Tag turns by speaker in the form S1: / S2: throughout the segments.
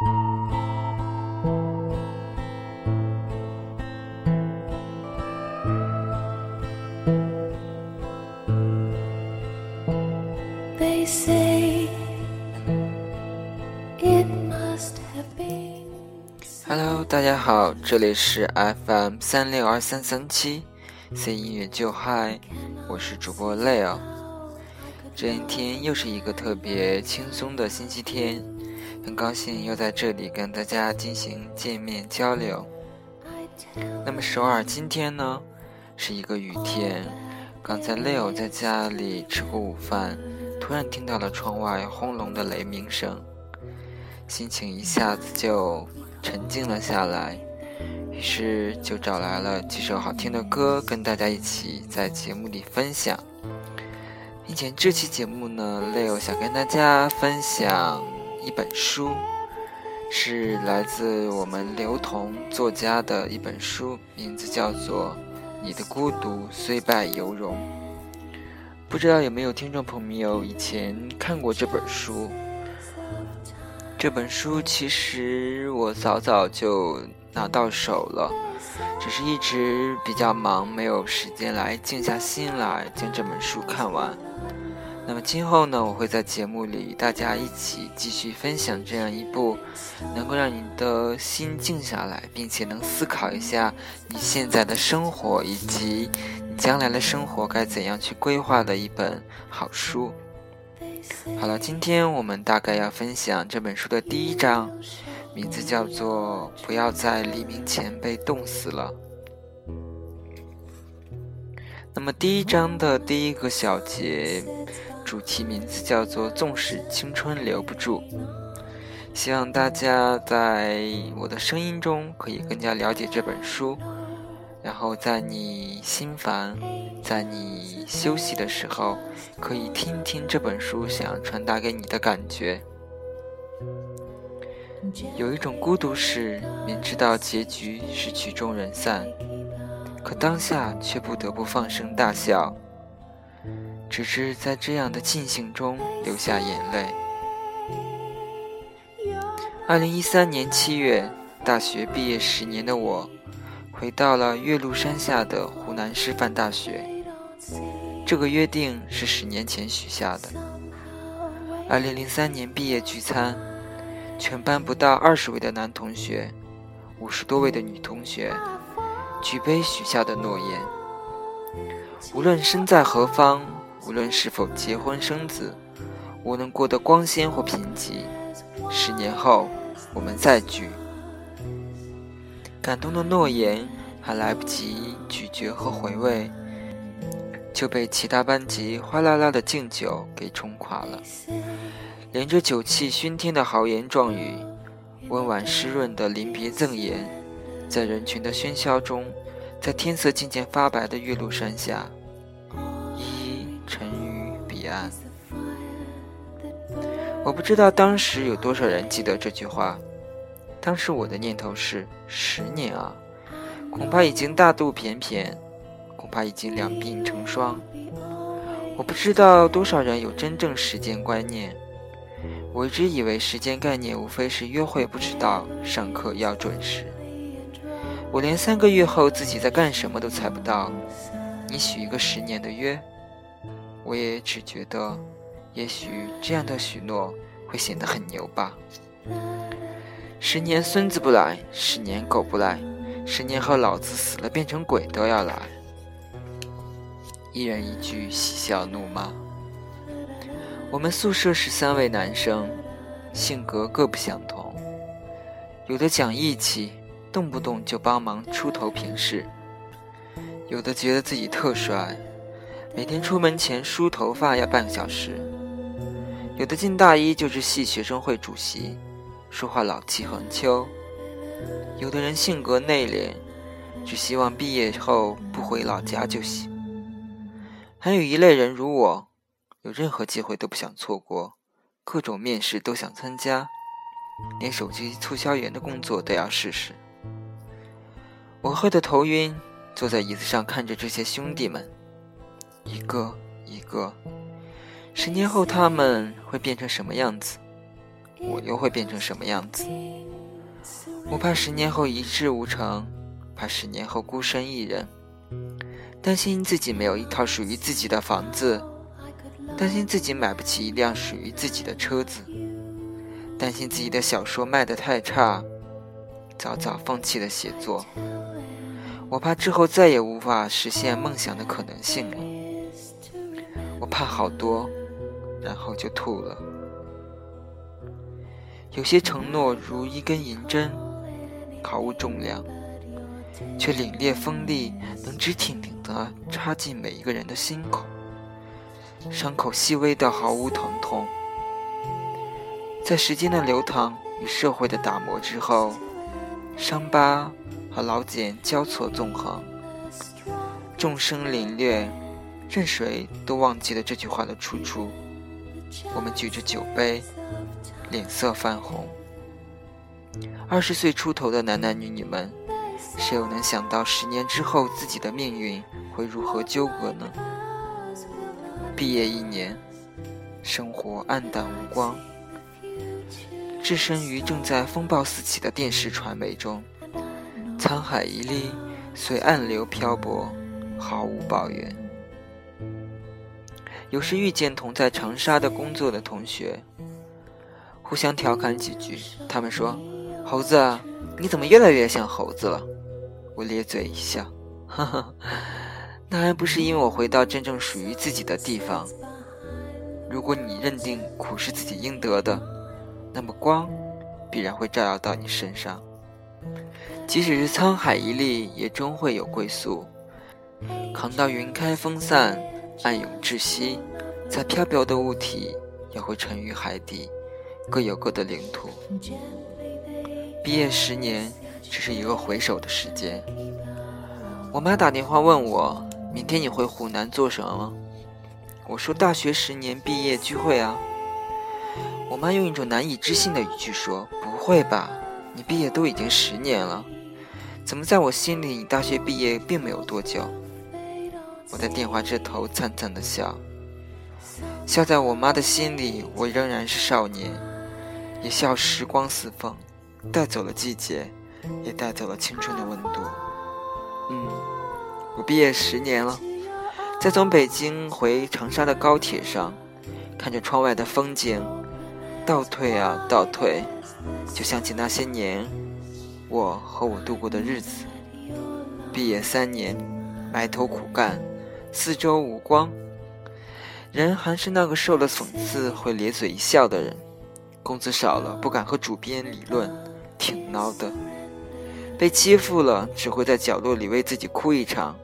S1: Hello，大家好，这里是 FM 三六二三三七，C 音乐就嗨，我是主播 Leo。这一天又是一个特别轻松的星期天，很高兴又在这里跟大家进行见面交流。那么首尔今天呢，是一个雨天。刚才 Leo 在家里吃过午饭，突然听到了窗外轰隆的雷鸣声，心情一下子就沉静了下来，于是就找来了几首好听的歌，跟大家一起在节目里分享。并且这期节目呢，Leo 想跟大家分享一本书，是来自我们刘同作家的一本书，名字叫做。你的孤独虽败犹荣。不知道有没有听众朋友以前看过这本书？这本书其实我早早就拿到手了，只是一直比较忙，没有时间来静下心来将这本书看完。那么今后呢，我会在节目里与大家一起继续分享这样一部能够让你的心静下来，并且能思考一下你现在的生活以及你将来的生活该怎样去规划的一本好书。好了，今天我们大概要分享这本书的第一章，名字叫做《不要在黎明前被冻死了》。那么第一章的第一个小节。主题名字叫做《纵使青春留不住》，希望大家在我的声音中可以更加了解这本书，然后在你心烦、在你休息的时候，可以听听这本书想传达给你的感觉。有一种孤独是明知道结局是曲终人散，可当下却不得不放声大笑。只是在这样的庆幸中流下眼泪。二零一三年七月，大学毕业十年的我，回到了岳麓山下的湖南师范大学。这个约定是十年前许下的。二零零三年毕业聚餐，全班不到二十位的男同学，五十多位的女同学，举杯许下的诺言。无论身在何方。无论是否结婚生子，无论过得光鲜或贫瘠，十年后我们再聚。感动的诺言还来不及咀嚼和回味，就被其他班级哗啦啦的敬酒给冲垮了。连着酒气熏天的豪言壮语，温婉湿润的临别赠言，在人群的喧嚣中，在天色渐渐发白的岳麓山下。我不知道当时有多少人记得这句话。当时我的念头是：十年啊，恐怕已经大肚便便，恐怕已经两鬓成霜。我不知道多少人有真正时间观念。我一直以为时间概念无非是约会不迟到，上课要准时。我连三个月后自己在干什么都猜不到。你许一个十年的约。我也只觉得，也许这样的许诺会显得很牛吧。十年孙子不来，十年狗不来，十年后老子死了变成鬼都要来。一人一句嬉笑怒骂。我们宿舍十三位男生，性格各不相同，有的讲义气，动不动就帮忙出头平事；有的觉得自己特帅。每天出门前梳头发要半个小时，有的进大一就是系学生会主席，说话老气横秋；有的人性格内敛，只希望毕业后不回老家就行；还有一类人如我，有任何机会都不想错过，各种面试都想参加，连手机促销员的工作都要试试。我喝得头晕，坐在椅子上看着这些兄弟们。一个一个，十年后他们会变成什么样子？我又会变成什么样子？我怕十年后一事无成，怕十年后孤身一人，担心自己没有一套属于自己的房子，担心自己买不起一辆属于自己的车子，担心自己的小说卖得太差，早早放弃了写作。我怕之后再也无法实现梦想的可能性了。我怕好多，然后就吐了。有些承诺如一根银针。毫无重量，却凛冽锋利，能直挺挺地插进每一个人的心口。伤口细微到毫无疼痛，在时间的流淌与社会的打磨之后，伤疤和老茧交错纵横。众生凛冽，任谁都忘记了这句话的出处。我们举着酒杯，脸色泛红。二十岁出头的男男女女们，谁又能想到十年之后自己的命运会如何纠葛呢？毕业一年，生活黯淡无光，置身于正在风暴四起的电视传媒中，沧海一粟，随暗流漂泊，毫无抱怨。有时遇见同在长沙的工作的同学，互相调侃几句，他们说。猴子，你怎么越来越像猴子了？我咧嘴一笑，呵呵，那还不是因为我回到真正属于自己的地方。如果你认定苦是自己应得的，那么光必然会照耀到你身上。即使是沧海一粟，也终会有归宿。扛到云开风散，暗涌窒息，再飘渺的物体也会沉于海底，各有各的领土。毕业十年，只是一个回首的时间。我妈打电话问我，明天你回湖南做什么？我说大学十年毕业聚会啊。我妈用一种难以置信的语气说：“不会吧，你毕业都已经十年了，怎么在我心里你大学毕业并没有多久？”我在电话这头灿灿的笑，笑在我妈的心里，我仍然是少年，也笑时光似风。带走了季节，也带走了青春的温度。嗯，我毕业十年了，在从北京回长沙的高铁上，看着窗外的风景，倒退啊倒退，就想起那些年我和我度过的日子。毕业三年，埋头苦干，四周无光，人还是那个受了讽刺会咧嘴一笑的人，工资少了不敢和主编理论。挺孬的，被欺负了只会在角落里为自己哭一场，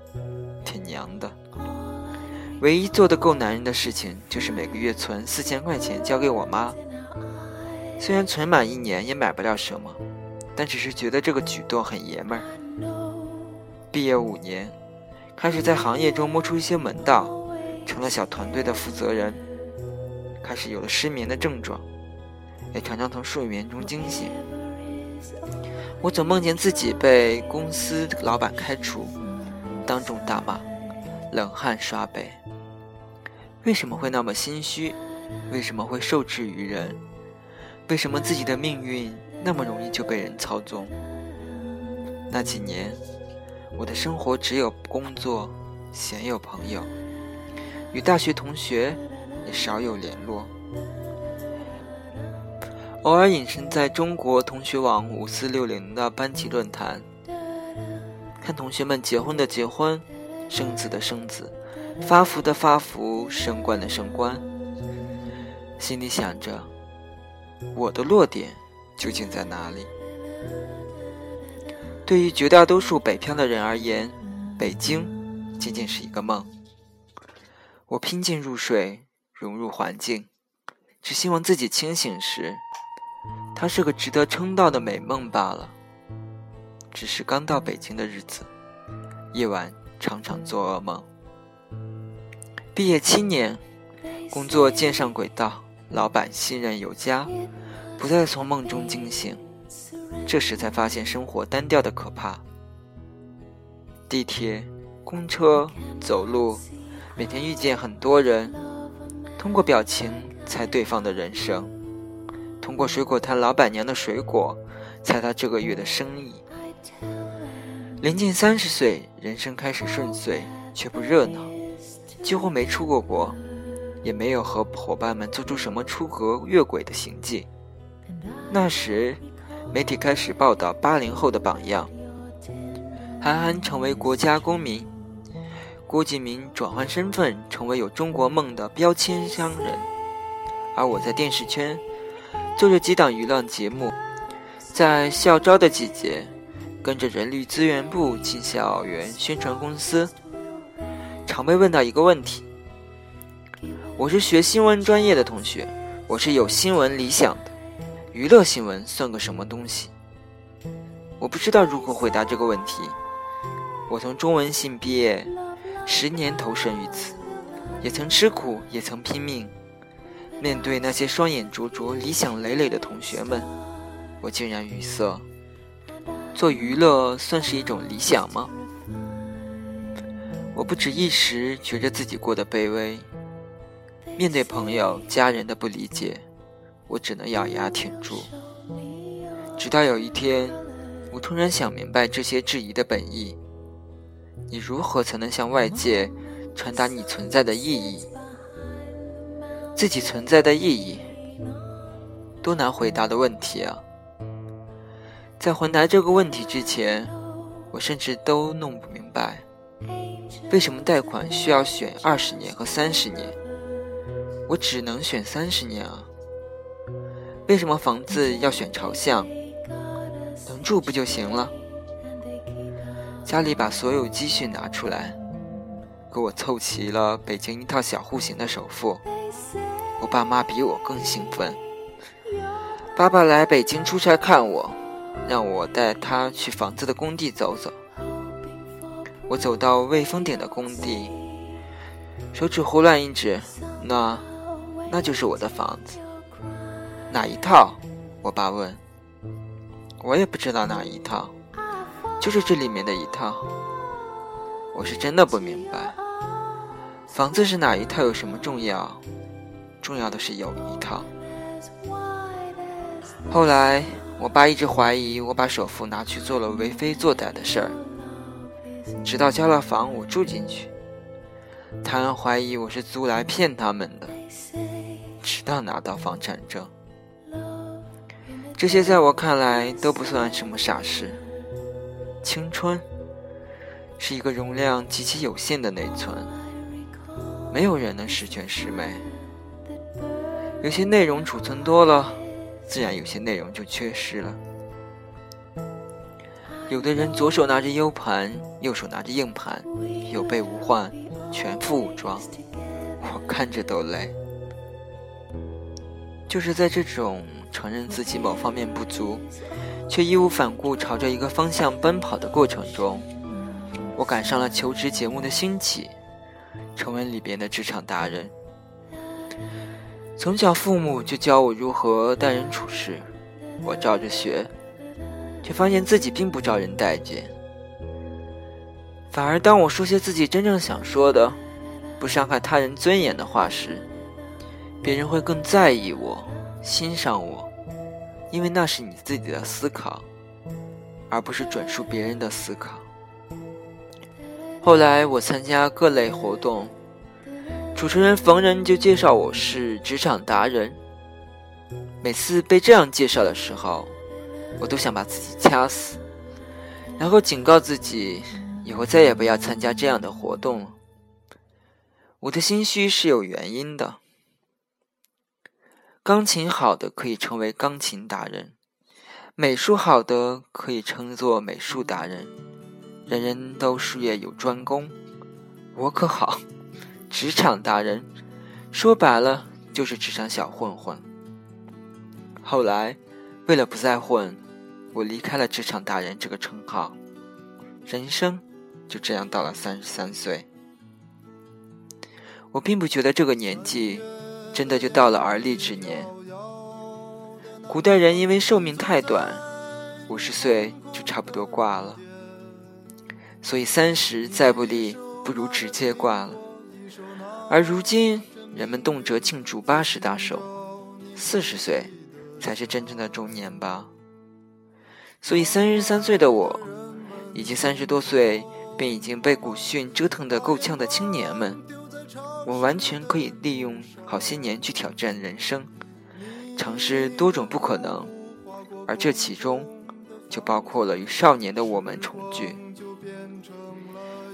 S1: 挺娘的。唯一做的够男人的事情，就是每个月存四千块钱交给我妈。虽然存满一年也买不了什么，但只是觉得这个举动很爷们儿。毕业五年，开始在行业中摸出一些门道，成了小团队的负责人，开始有了失眠的症状，也常常从睡眠中惊醒。我总梦见自己被公司老板开除，当众大骂，冷汗刷背。为什么会那么心虚？为什么会受制于人？为什么自己的命运那么容易就被人操纵？那几年，我的生活只有工作，鲜有朋友，与大学同学也少有联络。偶尔隐身在中国同学网五四六零的班级论坛，看同学们结婚的结婚，生子的生子，发福的发福，升官的升官，心里想着，我的落点究竟在哪里？对于绝大多数北漂的人而言，北京仅仅是一个梦。我拼尽入睡，融入环境，只希望自己清醒时。它是个值得称道的美梦罢了。只是刚到北京的日子，夜晚常常做噩梦。毕业七年，工作渐上轨道，老板信任有加，不再从梦中惊醒。这时才发现生活单调的可怕。地铁、公车、走路，每天遇见很多人，通过表情猜对方的人生。通过水果摊老板娘的水果猜他这个月的生意。临近三十岁，人生开始顺遂，却不热闹，几乎没出过国，也没有和伙伴们做出什么出格越轨的行迹。那时，媒体开始报道八零后的榜样：韩寒成为国家公民，郭敬明转换身份成为有中国梦的标签商人，而我在电视圈做着几档娱乐节目，在校招的季节。跟着人力资源部进校园宣传公司，常被问到一个问题：我是学新闻专业的同学，我是有新闻理想的，娱乐新闻算个什么东西？我不知道如何回答这个问题。我从中文系毕业，十年投身于此，也曾吃苦，也曾拼命。面对那些双眼灼灼、理想累累的同学们，我竟然语塞。做娱乐算是一种理想吗？我不止一时觉着自己过得卑微，面对朋友、家人的不理解，我只能咬牙挺住。直到有一天，我突然想明白这些质疑的本意：你如何才能向外界传达你存在的意义？自己存在的意义，多难回答的问题啊！在回答这个问题之前，我甚至都弄不明白，为什么贷款需要选二十年和三十年，我只能选三十年啊？为什么房子要选朝向，能住不就行了？家里把所有积蓄拿出来，给我凑齐了北京一套小户型的首付，我爸妈比我更兴奋。爸爸来北京出差看我。让我带他去房子的工地走走。我走到未封顶的工地，手指胡乱一指，那，那就是我的房子。哪一套？我爸问。我也不知道哪一套，就是这里面的一套。我是真的不明白，房子是哪一套有什么重要？重要的是有一套。后来。我爸一直怀疑我把首付拿去做了为非作歹的事儿，直到交了房我住进去，他人怀疑我是租来骗他们的，直到拿到房产证。这些在我看来都不算什么傻事。青春是一个容量极其有限的内存，没有人能十全十美，有些内容储存多了。自然有些内容就缺失了。有的人左手拿着 U 盘，右手拿着硬盘，有备无患，全副武装，我看着都累。就是在这种承认自己某方面不足，却义无反顾朝着一个方向奔跑的过程中，我赶上了求职节目的兴起，成为里边的职场达人。从小父母就教我如何待人处事，我照着学，却发现自己并不招人待见。反而当我说些自己真正想说的、不伤害他人尊严的话时，别人会更在意我、欣赏我，因为那是你自己的思考，而不是转述别人的思考。后来我参加各类活动。主持人逢人就介绍我是职场达人，每次被这样介绍的时候，我都想把自己掐死，然后警告自己以后再也不要参加这样的活动了。我的心虚是有原因的。钢琴好的可以成为钢琴达人，美术好的可以称作美术达人，人人都术业有专攻，我可好。职场达人，说白了就是职场小混混。后来，为了不再混，我离开了职场达人这个称号，人生就这样到了三十三岁。我并不觉得这个年纪真的就到了而立之年。古代人因为寿命太短，五十岁就差不多挂了，所以三十再不立，不如直接挂了。而如今，人们动辄庆祝八十大寿，四十岁才是真正的中年吧。所以三十三岁的我，以及三十多岁便已经被古训折腾得够呛的青年们，我完全可以利用好些年去挑战人生，尝试多种不可能，而这其中就包括了与少年的我们重聚。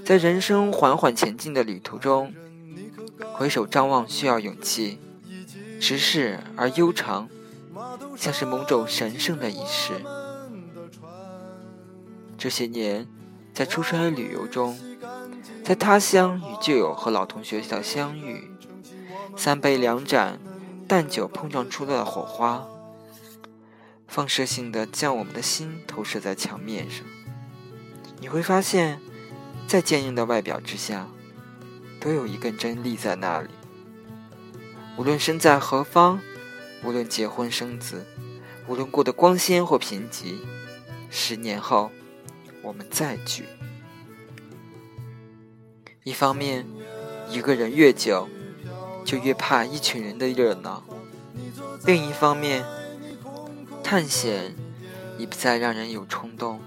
S1: 在人生缓缓前进的旅途中，回首张望需要勇气，直视而悠长，像是某种神圣的仪式。这些年，在出差旅游中，在他乡与旧友和老同学的相遇，三杯两盏淡酒碰撞出了火花，放射性的将我们的心投射在墙面上。你会发现，在坚硬的外表之下，都有一根针立在那里。无论身在何方，无论结婚生子，无论过得光鲜或贫瘠，十年后。我们再聚。一方面，一个人越久，就越怕一群人的热闹；另一方面，探险已不再让人有冲动。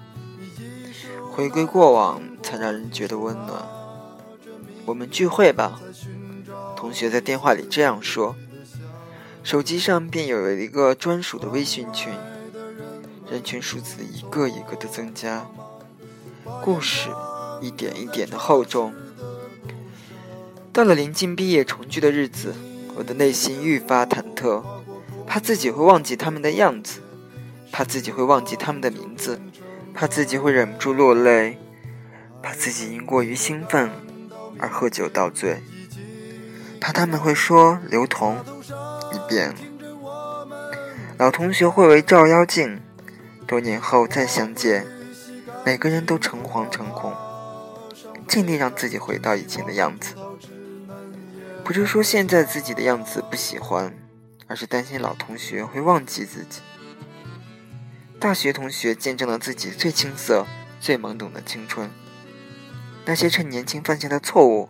S1: 回归过往，才让人觉得温暖。我们聚会吧，同学在电话里这样说，手机上便有了一个专属的微信群，人群数字一个一个的增加。故事一点一点的厚重。到了临近毕业重聚的日子，我的内心愈发忐忑，怕自己会忘记他们的样子，怕自己会忘记他们的名字，怕自己会忍不住落泪，怕自己因过于兴奋而喝酒倒醉，怕他们会说刘同，你变了。老同学会为照妖镜，多年后再相见。每个人都诚惶诚恐，尽力让自己回到以前的样子。不是说现在自己的样子不喜欢，而是担心老同学会忘记自己。大学同学见证了自己最青涩、最懵懂的青春，那些趁年轻犯下的错误，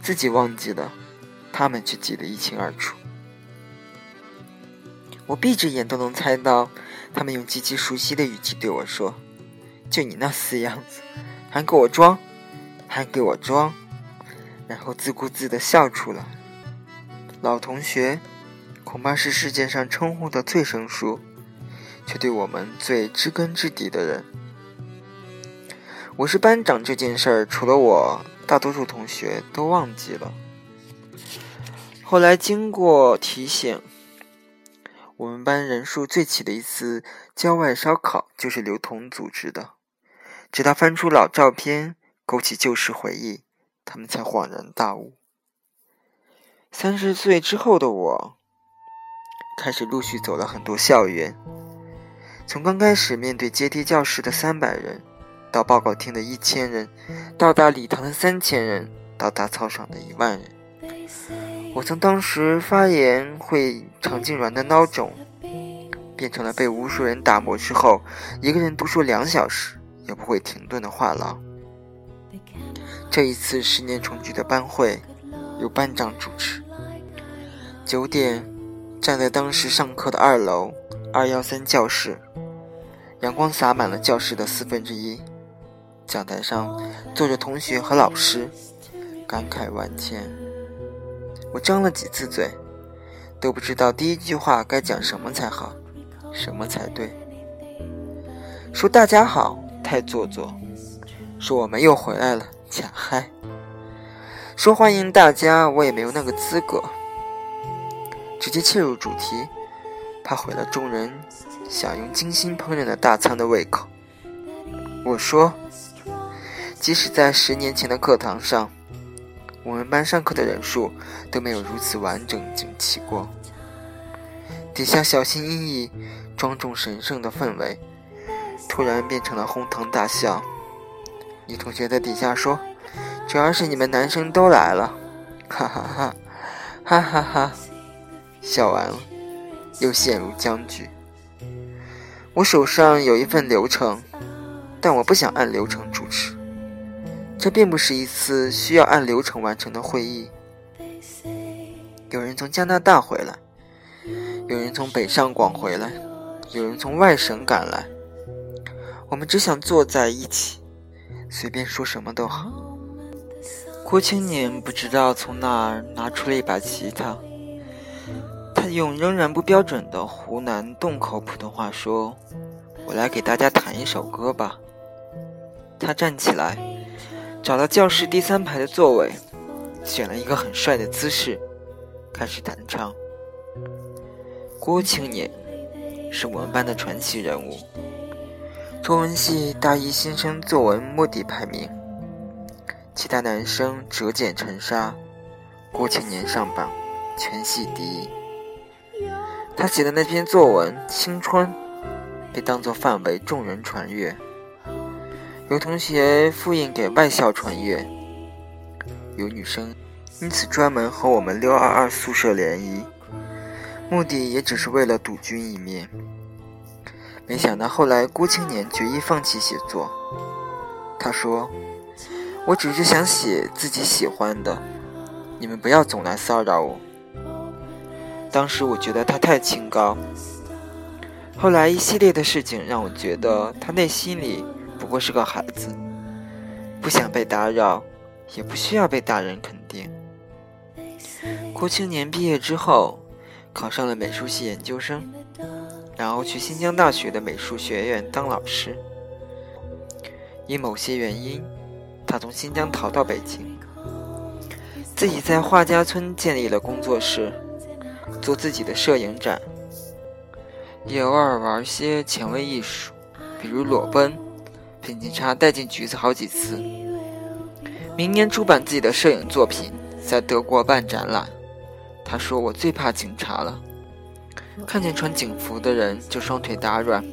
S1: 自己忘记了，他们却记得一清二楚。我闭着眼都能猜到，他们用极其熟悉的语气对我说。就你那死样子，还给我装，还给我装，然后自顾自的笑出来。老同学，恐怕是世界上称呼的最生疏，却对我们最知根知底的人。我是班长这件事儿，除了我，大多数同学都忘记了。后来经过提醒。我们班人数最齐的一次郊外烧烤，就是刘同组织的。直到翻出老照片，勾起旧时回忆，他们才恍然大悟。三十岁之后的我，开始陆续走了很多校园，从刚开始面对阶梯教室的三百人，到报告厅的一千人，到达礼堂的三千人，到达操场的一万人。我从当时发言会肠痉挛的孬种，变成了被无数人打磨之后，一个人独说两小时也不会停顿的话痨。这一次十年重聚的班会，由班长主持。九点，站在当时上课的二楼二幺三教室，阳光洒满了教室的四分之一，讲台上坐着同学和老师，感慨万千。我张了几次嘴，都不知道第一句话该讲什么才好，什么才对。说大家好太做作，说我们又回来了假嗨。说欢迎大家我也没有那个资格，直接切入主题，怕毁了众人享用精心烹饪的大餐的胃口。我说，即使在十年前的课堂上。我们班上课的人数都没有如此完整整齐过。底下小心翼翼、庄重神圣的氛围，突然变成了哄堂大笑。女同学在底下说：“主要是你们男生都来了。”哈哈哈，哈哈哈，笑完了，又陷入僵局。我手上有一份流程，但我不想按流程主持。这并不是一次需要按流程完成的会议。有人从加拿大回来，有人从北上广回来，有人从外省赶来。我们只想坐在一起，随便说什么都好。郭青年不知道从哪儿拿出了一把吉他，他用仍然不标准的湖南洞口普通话说：“我来给大家弹一首歌吧。”他站起来，找到教室第三排的座位，选了一个很帅的姿势，开始弹唱。郭青年是我们班的传奇人物。中文系大一新生作文摸底排名，其他男生折戟沉沙，郭青年上榜，全系第一。他写的那篇作文《青春》被当作范围众人传阅，有同学复印给外校传阅，有女生因此专门和我们六二二宿舍联谊。目的也只是为了赌君一面。没想到后来郭青年决意放弃写作。他说：“我只是想写自己喜欢的，你们不要总来骚扰我。”当时我觉得他太清高。后来一系列的事情让我觉得他内心里不过是个孩子，不想被打扰，也不需要被大人肯定。郭青年毕业之后。考上了美术系研究生，然后去新疆大学的美术学院当老师。因某些原因，他从新疆逃到北京，自己在画家村建立了工作室，做自己的摄影展，也偶尔玩些前卫艺术，比如裸奔，被警察带进局子好几次。明年出版自己的摄影作品，在德国办展览。他说：“我最怕警察了，看见穿警服的人就双腿打软。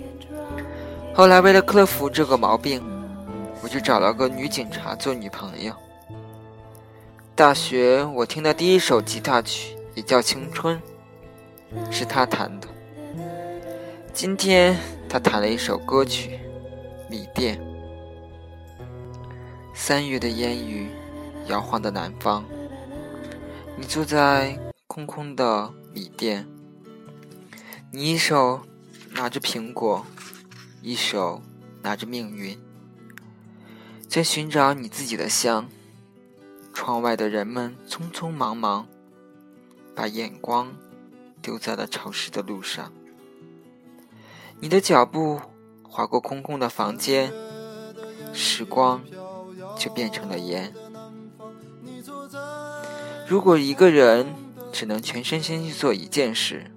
S1: 后来为了克服这个毛病，我就找了个女警察做女朋友。大学我听的第一首吉他曲也叫《青春》，是他弹的。今天他弹了一首歌曲《米店》。三月的烟雨，摇晃的南方，你坐在。”空空的米店，你一手拿着苹果，一手拿着命运，在寻找你自己的香。窗外的人们匆匆忙忙，把眼光丢在了潮湿的路上。你的脚步划过空空的房间，时光就变成了烟。如果一个人。只能全身心去做一件事，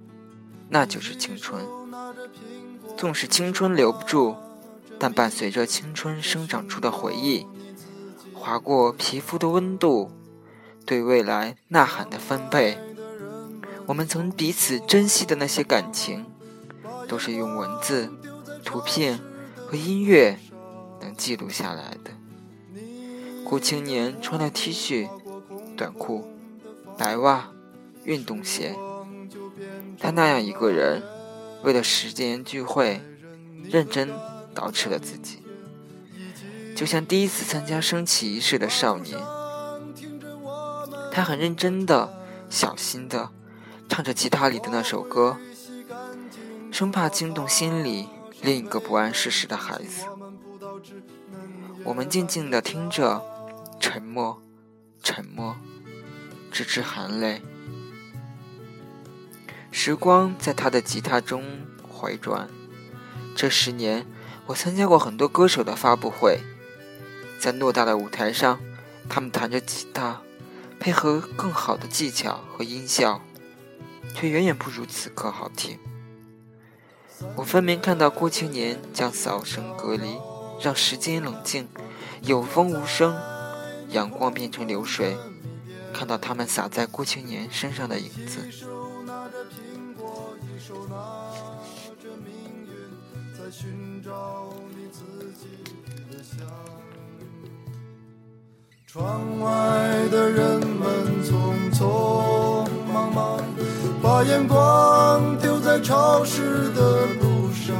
S1: 那就是青春。纵使青春留不住，但伴随着青春生长出的回忆，划过皮肤的温度，对未来呐喊的分贝，我们曾彼此珍惜的那些感情，都是用文字、图片和音乐能记录下来的。顾青年穿了 T 恤、短裤、白袜。运动鞋，他那样一个人，为了时间聚会，认真捯饬了自己，就像第一次参加升旗仪式的少年。他很认真的、小心的唱着吉他里的那首歌，生怕惊动心里另一个不谙世事的孩子。我们静静的听着，沉默，沉默，直至含泪。时光在他的吉他中回转。这十年，我参加过很多歌手的发布会，在偌大的舞台上，他们弹着吉他，配合更好的技巧和音效，却远远不如此刻好听。我分明看到郭青年将噪声隔离，让时间冷静，有风无声，阳光变成流水，看到他们洒在郭青年身上的影子。在寻找你自己的香。窗外的人们匆匆忙忙，把眼光丢在潮湿的路上。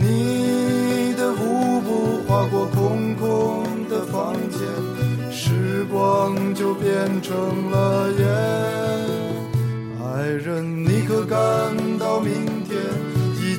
S1: 你的舞步划过空空的房间，时光就变成了烟。爱
S2: 人，你可感到明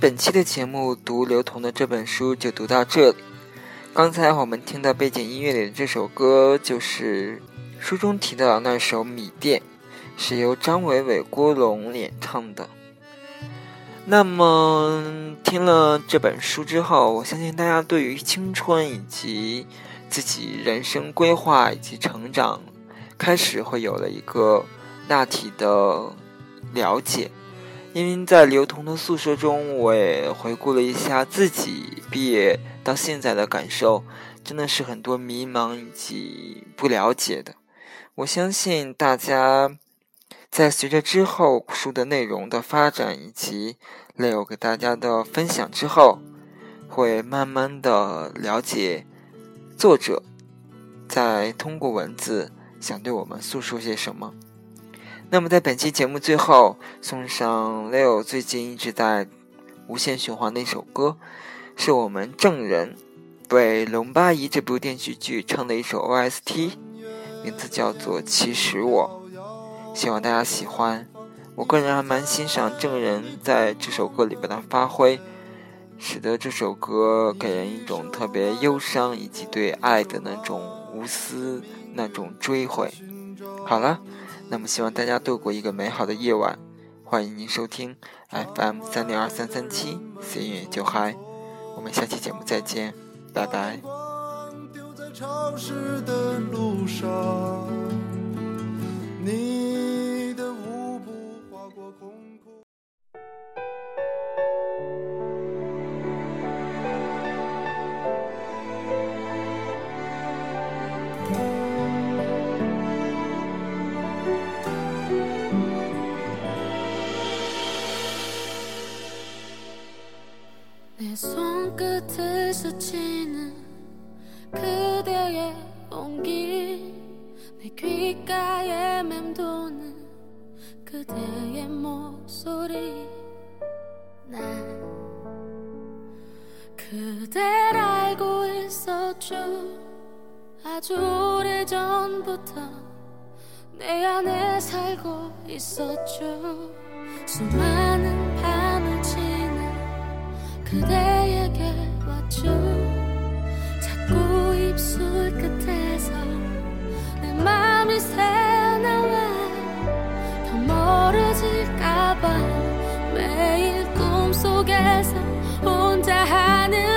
S1: 本期的节目读刘同的这本书就读到这里。刚才我们听到背景音乐里的这首歌，就是书中提到的那首《米店》，是由张伟伟、郭龙演唱的。那么，听了这本书之后，我相信大家对于青春以及自己人生规划以及成长，开始会有了一个大体的了解。因为在刘同的诉说中，我也回顾了一下自己毕业到现在的感受，真的是很多迷茫以及不了解的。我相信大家在随着之后书的内容的发展以及 Leo 给大家的分享之后，会慢慢的了解作者在通过文字想对我们诉说些什么。那么，在本期节目最后，送上 Leo 最近一直在无限循环的一首歌，是我们证人为《龙八一》这部电视剧唱的一首 OST，名字叫做《其实我》，希望大家喜欢。我个人还蛮欣赏证人在这首歌里边的发挥，使得这首歌给人一种特别忧伤以及对爱的那种无私、那种追悔。好了。那么，希望大家度过一个美好的夜晚。欢迎您收听 FM 三零二三三七，随缘就嗨。我们下期节目再见，拜拜。 내 손끝을 스치는 그대의 온기 내 귓가에 맴도는 그대의 목소리. 난 그댈 알고 있었죠 아주 오래전부터 내 안에 살고 있었죠 수많은 그대에게 왔죠 자꾸 입술 끝에서 내 맘이 새어나와 더 멀어질까봐 매일 꿈속에서 혼자 하는